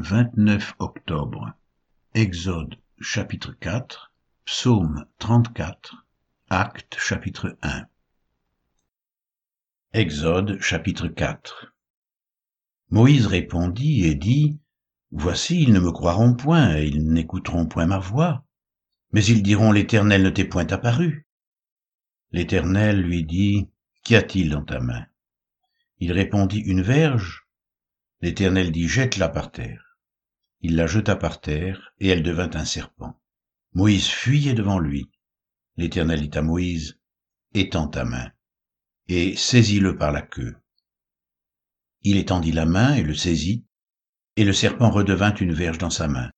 29 octobre. Exode chapitre 4, Psaume 34, Actes chapitre 1. Exode chapitre 4. Moïse répondit et dit, Voici, ils ne me croiront point, et ils n'écouteront point ma voix. Mais ils diront, L'Éternel ne t'est point apparu. L'Éternel lui dit, Qu'y a-t-il dans ta main? Il répondit, Une verge. L'Éternel dit, Jette-la par terre. Il la jeta par terre, et elle devint un serpent. Moïse fuyait devant lui. L'Éternel dit à Moïse, Étends ta main, et saisis-le par la queue. Il étendit la main et le saisit, et le serpent redevint une verge dans sa main.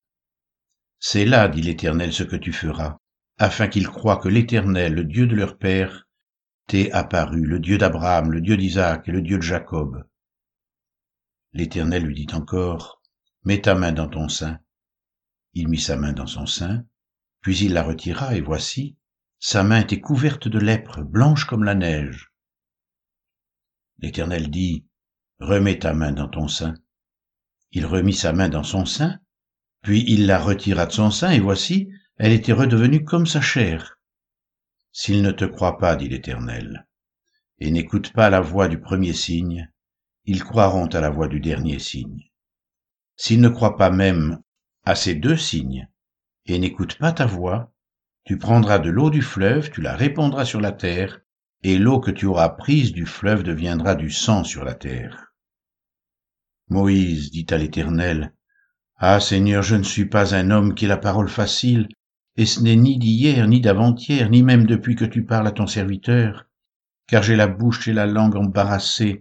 C'est là, dit l'Éternel, ce que tu feras, afin qu'ils croient que l'Éternel, le Dieu de leur père, t'est apparu, le Dieu d'Abraham, le Dieu d'Isaac et le Dieu de Jacob. L'Éternel lui dit encore, Mets ta main dans ton sein. Il mit sa main dans son sein, puis il la retira, et voici, sa main était couverte de lèpre, blanche comme la neige. L'Éternel dit, Remets ta main dans ton sein. Il remit sa main dans son sein, puis il la retira de son sein, et voici, elle était redevenue comme sa chair. S'ils ne te croient pas, dit l'Éternel, et n'écoutent pas la voix du premier signe, ils croiront à la voix du dernier signe. S'ils ne croient pas même à ces deux signes et n'écoutent pas ta voix, tu prendras de l'eau du fleuve, tu la répandras sur la terre, et l'eau que tu auras prise du fleuve deviendra du sang sur la terre. Moïse dit à l'Éternel, Ah Seigneur, je ne suis pas un homme qui ait la parole facile, et ce n'est ni d'hier, ni d'avant-hier, ni même depuis que tu parles à ton serviteur, car j'ai la bouche et la langue embarrassées.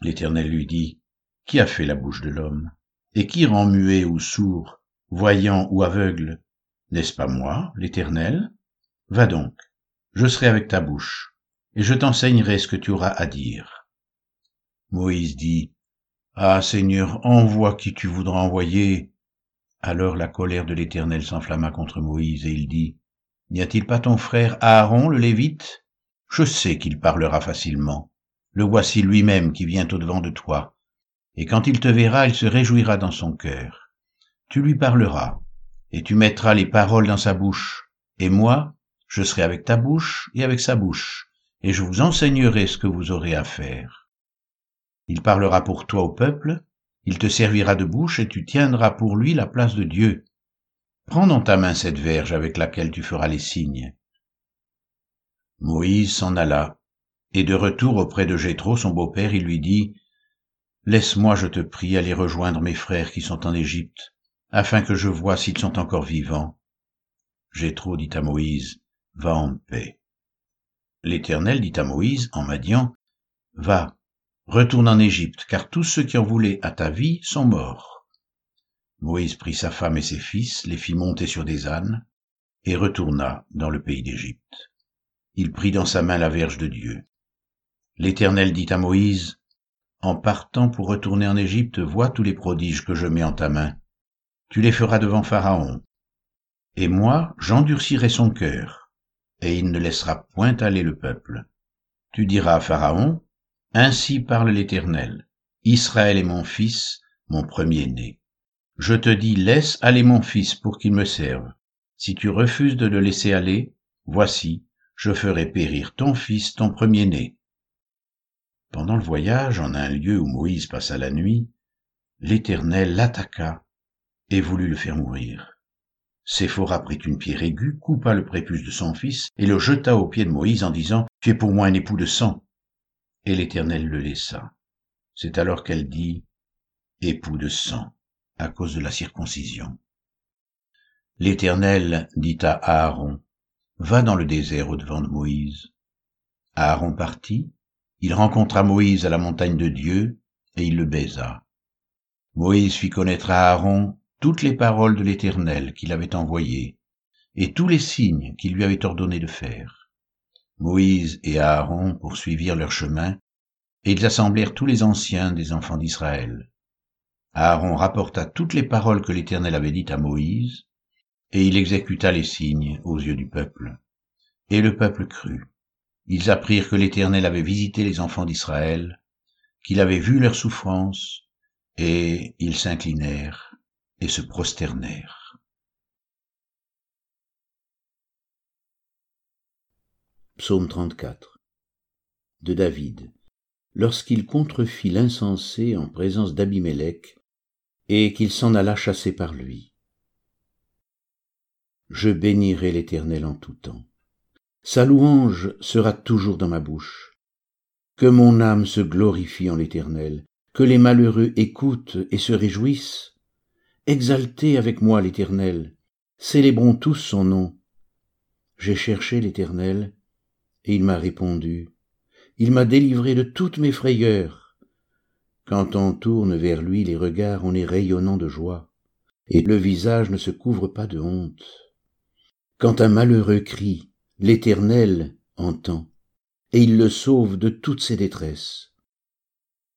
L'Éternel lui dit, Qui a fait la bouche de l'homme? Et qui rend muet ou sourd, voyant ou aveugle N'est-ce pas moi, l'Éternel? Va donc, je serai avec ta bouche, et je t'enseignerai ce que tu auras à dire. Moïse dit, Ah Seigneur, envoie qui tu voudras envoyer. Alors la colère de l'Éternel s'enflamma contre Moïse, et il dit, N'y a-t-il pas ton frère Aaron le Lévite? Je sais qu'il parlera facilement. Le voici lui-même qui vient au-devant de toi et quand il te verra, il se réjouira dans son cœur. Tu lui parleras, et tu mettras les paroles dans sa bouche, et moi, je serai avec ta bouche et avec sa bouche, et je vous enseignerai ce que vous aurez à faire. Il parlera pour toi au peuple, il te servira de bouche, et tu tiendras pour lui la place de Dieu. Prends dans ta main cette verge avec laquelle tu feras les signes. Moïse s'en alla, et de retour auprès de Jéthro, son beau-père, il lui dit, Laisse-moi, je te prie, aller rejoindre mes frères qui sont en Égypte, afin que je voie s'ils sont encore vivants. Jéthro dit à Moïse, Va en paix. L'Éternel dit à Moïse, en Madian, Va, retourne en Égypte, car tous ceux qui en voulaient à ta vie sont morts. Moïse prit sa femme et ses fils, les fit monter sur des ânes, et retourna dans le pays d'Égypte. Il prit dans sa main la verge de Dieu. L'Éternel dit à Moïse, en partant pour retourner en Égypte, vois tous les prodiges que je mets en ta main. Tu les feras devant Pharaon. Et moi, j'endurcirai son cœur, et il ne laissera point aller le peuple. Tu diras à Pharaon, Ainsi parle l'Éternel, Israël est mon fils, mon premier-né. Je te dis, laisse aller mon fils pour qu'il me serve. Si tu refuses de le laisser aller, voici, je ferai périr ton fils, ton premier-né. Pendant le voyage, en un lieu où Moïse passa la nuit, l'Éternel l'attaqua et voulut le faire mourir. Séphora prit une pierre aiguë, coupa le prépuce de son fils et le jeta aux pieds de Moïse en disant, Tu es pour moi un époux de sang. Et l'Éternel le laissa. C'est alors qu'elle dit, Époux de sang, à cause de la circoncision. L'Éternel dit à Aaron, Va dans le désert au-devant de Moïse. Aaron partit, il rencontra Moïse à la montagne de Dieu, et il le baisa. Moïse fit connaître à Aaron toutes les paroles de l'Éternel qu'il avait envoyées, et tous les signes qu'il lui avait ordonné de faire. Moïse et Aaron poursuivirent leur chemin, et ils assemblèrent tous les anciens des enfants d'Israël. Aaron rapporta toutes les paroles que l'Éternel avait dites à Moïse, et il exécuta les signes aux yeux du peuple. Et le peuple crut. Ils apprirent que l'Éternel avait visité les enfants d'Israël, qu'il avait vu leurs souffrances, Et ils s'inclinèrent et se prosternèrent. Psaume 34 de David, lorsqu'il contrefit l'insensé en présence d'Abimélec, et qu'il s'en alla chasser par lui. Je bénirai l'Éternel en tout temps. Sa louange sera toujours dans ma bouche. Que mon âme se glorifie en l'Éternel, que les malheureux écoutent et se réjouissent. Exaltez avec moi l'Éternel, célébrons tous son nom. J'ai cherché l'Éternel, et il m'a répondu. Il m'a délivré de toutes mes frayeurs. Quand on tourne vers lui les regards, on est rayonnant de joie, et le visage ne se couvre pas de honte. Quand un malheureux crie, l'Éternel entend, et il le sauve de toutes ses détresses.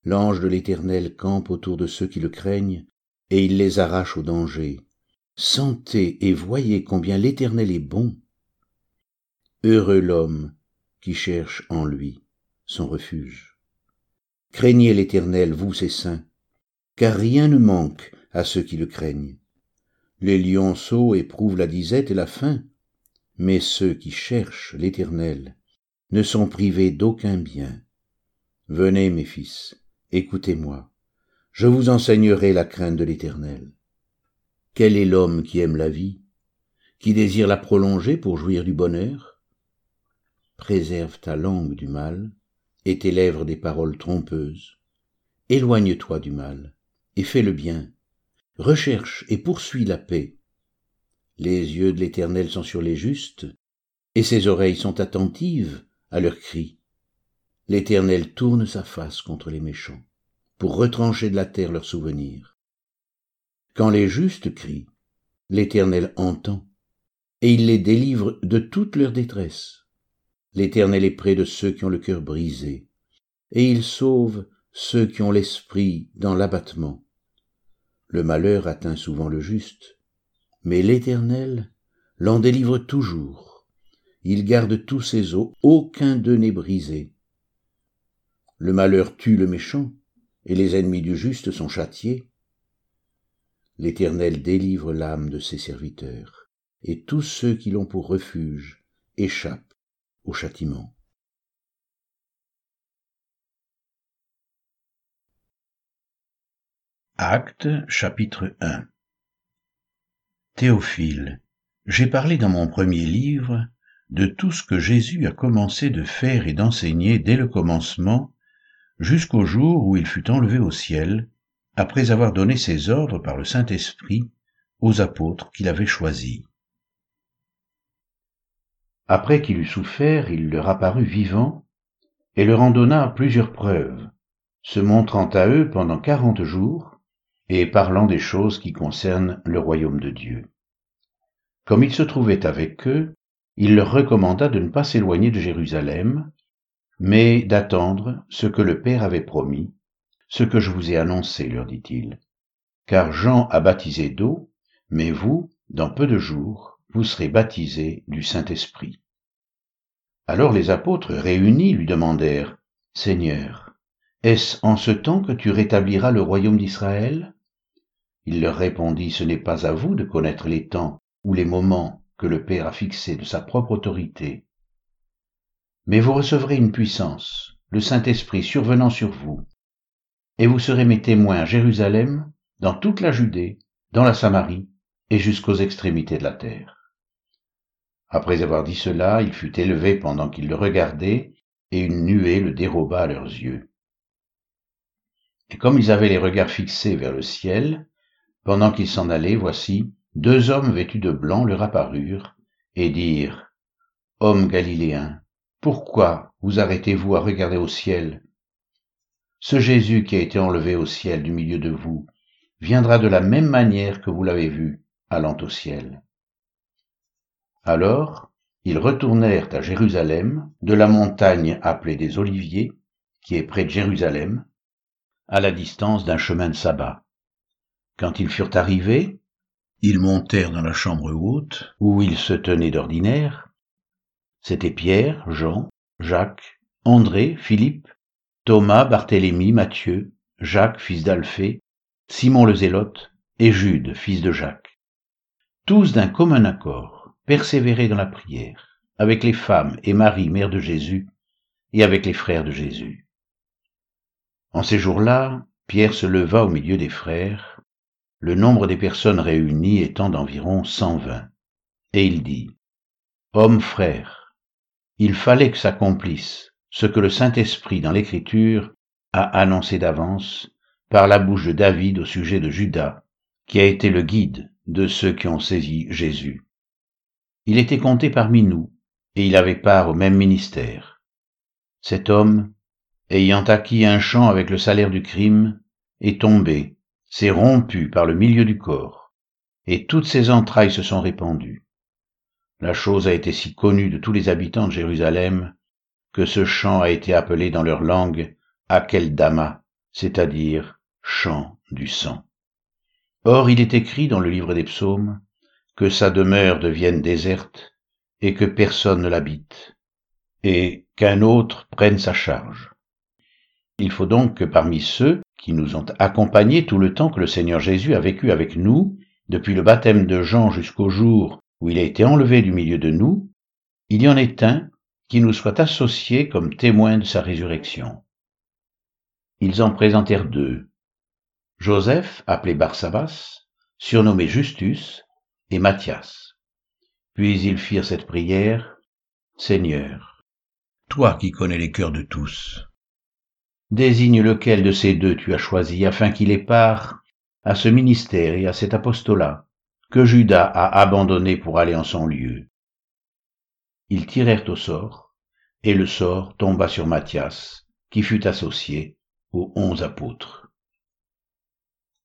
L'ange de l'Éternel campe autour de ceux qui le craignent, et il les arrache au danger. Sentez et voyez combien l'Éternel est bon. Heureux l'homme qui cherche en lui son refuge. Craignez l'Éternel, vous ses saints, car rien ne manque à ceux qui le craignent. Les lionceaux éprouvent la disette et la faim, mais ceux qui cherchent l'Éternel ne sont privés d'aucun bien. Venez, mes fils, écoutez-moi, je vous enseignerai la crainte de l'Éternel. Quel est l'homme qui aime la vie, qui désire la prolonger pour jouir du bonheur? Préserve ta langue du mal et tes lèvres des paroles trompeuses. Éloigne-toi du mal et fais le bien. Recherche et poursuis la paix les yeux de l'Éternel sont sur les justes, et ses oreilles sont attentives à leurs cris. L'Éternel tourne sa face contre les méchants, pour retrancher de la terre leurs souvenirs. Quand les justes crient, l'Éternel entend, et il les délivre de toute leur détresse. L'Éternel est près de ceux qui ont le cœur brisé, et il sauve ceux qui ont l'esprit dans l'abattement. Le malheur atteint souvent le juste, mais l'Éternel l'en délivre toujours. Il garde tous ses os, aucun d'eux n'est brisé. Le malheur tue le méchant, et les ennemis du juste sont châtiés. L'Éternel délivre l'âme de ses serviteurs, et tous ceux qui l'ont pour refuge échappent au châtiment. Chapitre 1 Théophile, j'ai parlé dans mon premier livre de tout ce que Jésus a commencé de faire et d'enseigner dès le commencement jusqu'au jour où il fut enlevé au ciel, après avoir donné ses ordres par le Saint-Esprit aux apôtres qu'il avait choisis. Après qu'il eut souffert, il leur apparut vivant et leur en donna plusieurs preuves, se montrant à eux pendant quarante jours et parlant des choses qui concernent le royaume de Dieu. Comme il se trouvait avec eux, il leur recommanda de ne pas s'éloigner de Jérusalem, mais d'attendre ce que le Père avait promis, ce que je vous ai annoncé, leur dit-il. Car Jean a baptisé d'eau, mais vous, dans peu de jours, vous serez baptisés du Saint-Esprit. Alors les apôtres réunis lui demandèrent, Seigneur, est-ce en ce temps que tu rétabliras le royaume d'Israël? Il leur répondit, Ce n'est pas à vous de connaître les temps ou les moments que le Père a fixés de sa propre autorité. Mais vous recevrez une puissance, le Saint-Esprit survenant sur vous, et vous serez mes témoins à Jérusalem, dans toute la Judée, dans la Samarie et jusqu'aux extrémités de la terre. Après avoir dit cela, il fut élevé pendant qu'ils le regardaient, et une nuée le déroba à leurs yeux. Et comme ils avaient les regards fixés vers le ciel, pendant qu'il s'en allait, voici, deux hommes vêtus de blanc leur apparurent, et dirent, Hommes galiléens, pourquoi vous arrêtez-vous à regarder au ciel? Ce Jésus qui a été enlevé au ciel du milieu de vous viendra de la même manière que vous l'avez vu, allant au ciel. Alors, ils retournèrent à Jérusalem, de la montagne appelée des Oliviers, qui est près de Jérusalem, à la distance d'un chemin de sabbat. Quand ils furent arrivés, ils montèrent dans la chambre haute, où ils se tenaient d'ordinaire. C'étaient Pierre, Jean, Jacques, André, Philippe, Thomas, Barthélemy, Matthieu, Jacques, fils d'Alphée, Simon le Zélote et Jude, fils de Jacques. Tous d'un commun accord persévéraient dans la prière, avec les femmes et Marie, mère de Jésus, et avec les frères de Jésus. En ces jours-là, Pierre se leva au milieu des frères, le nombre des personnes réunies étant d'environ cent vingt, et il dit, Hommes frères, il fallait que s'accomplisse ce que le Saint-Esprit dans l'Écriture a annoncé d'avance par la bouche de David au sujet de Judas, qui a été le guide de ceux qui ont saisi Jésus. Il était compté parmi nous, et il avait part au même ministère. Cet homme, ayant acquis un champ avec le salaire du crime, est tombé, s'est rompu par le milieu du corps, et toutes ses entrailles se sont répandues. La chose a été si connue de tous les habitants de Jérusalem que ce champ a été appelé dans leur langue Akeldama, c'est-à-dire champ du sang. Or il est écrit dans le livre des psaumes que sa demeure devienne déserte et que personne ne l'habite, et qu'un autre prenne sa charge. Il faut donc que parmi ceux qui nous ont accompagnés tout le temps que le Seigneur Jésus a vécu avec nous, depuis le baptême de Jean jusqu'au jour où il a été enlevé du milieu de nous, il y en ait un qui nous soit associé comme témoin de sa résurrection. Ils en présentèrent deux. Joseph, appelé Barsabas, surnommé Justus, et Matthias. Puis ils firent cette prière, Seigneur, toi qui connais les cœurs de tous, Désigne lequel de ces deux tu as choisi afin qu'il ait à ce ministère et à cet apostolat que Judas a abandonné pour aller en son lieu. Ils tirèrent au sort, et le sort tomba sur Matthias, qui fut associé aux onze apôtres.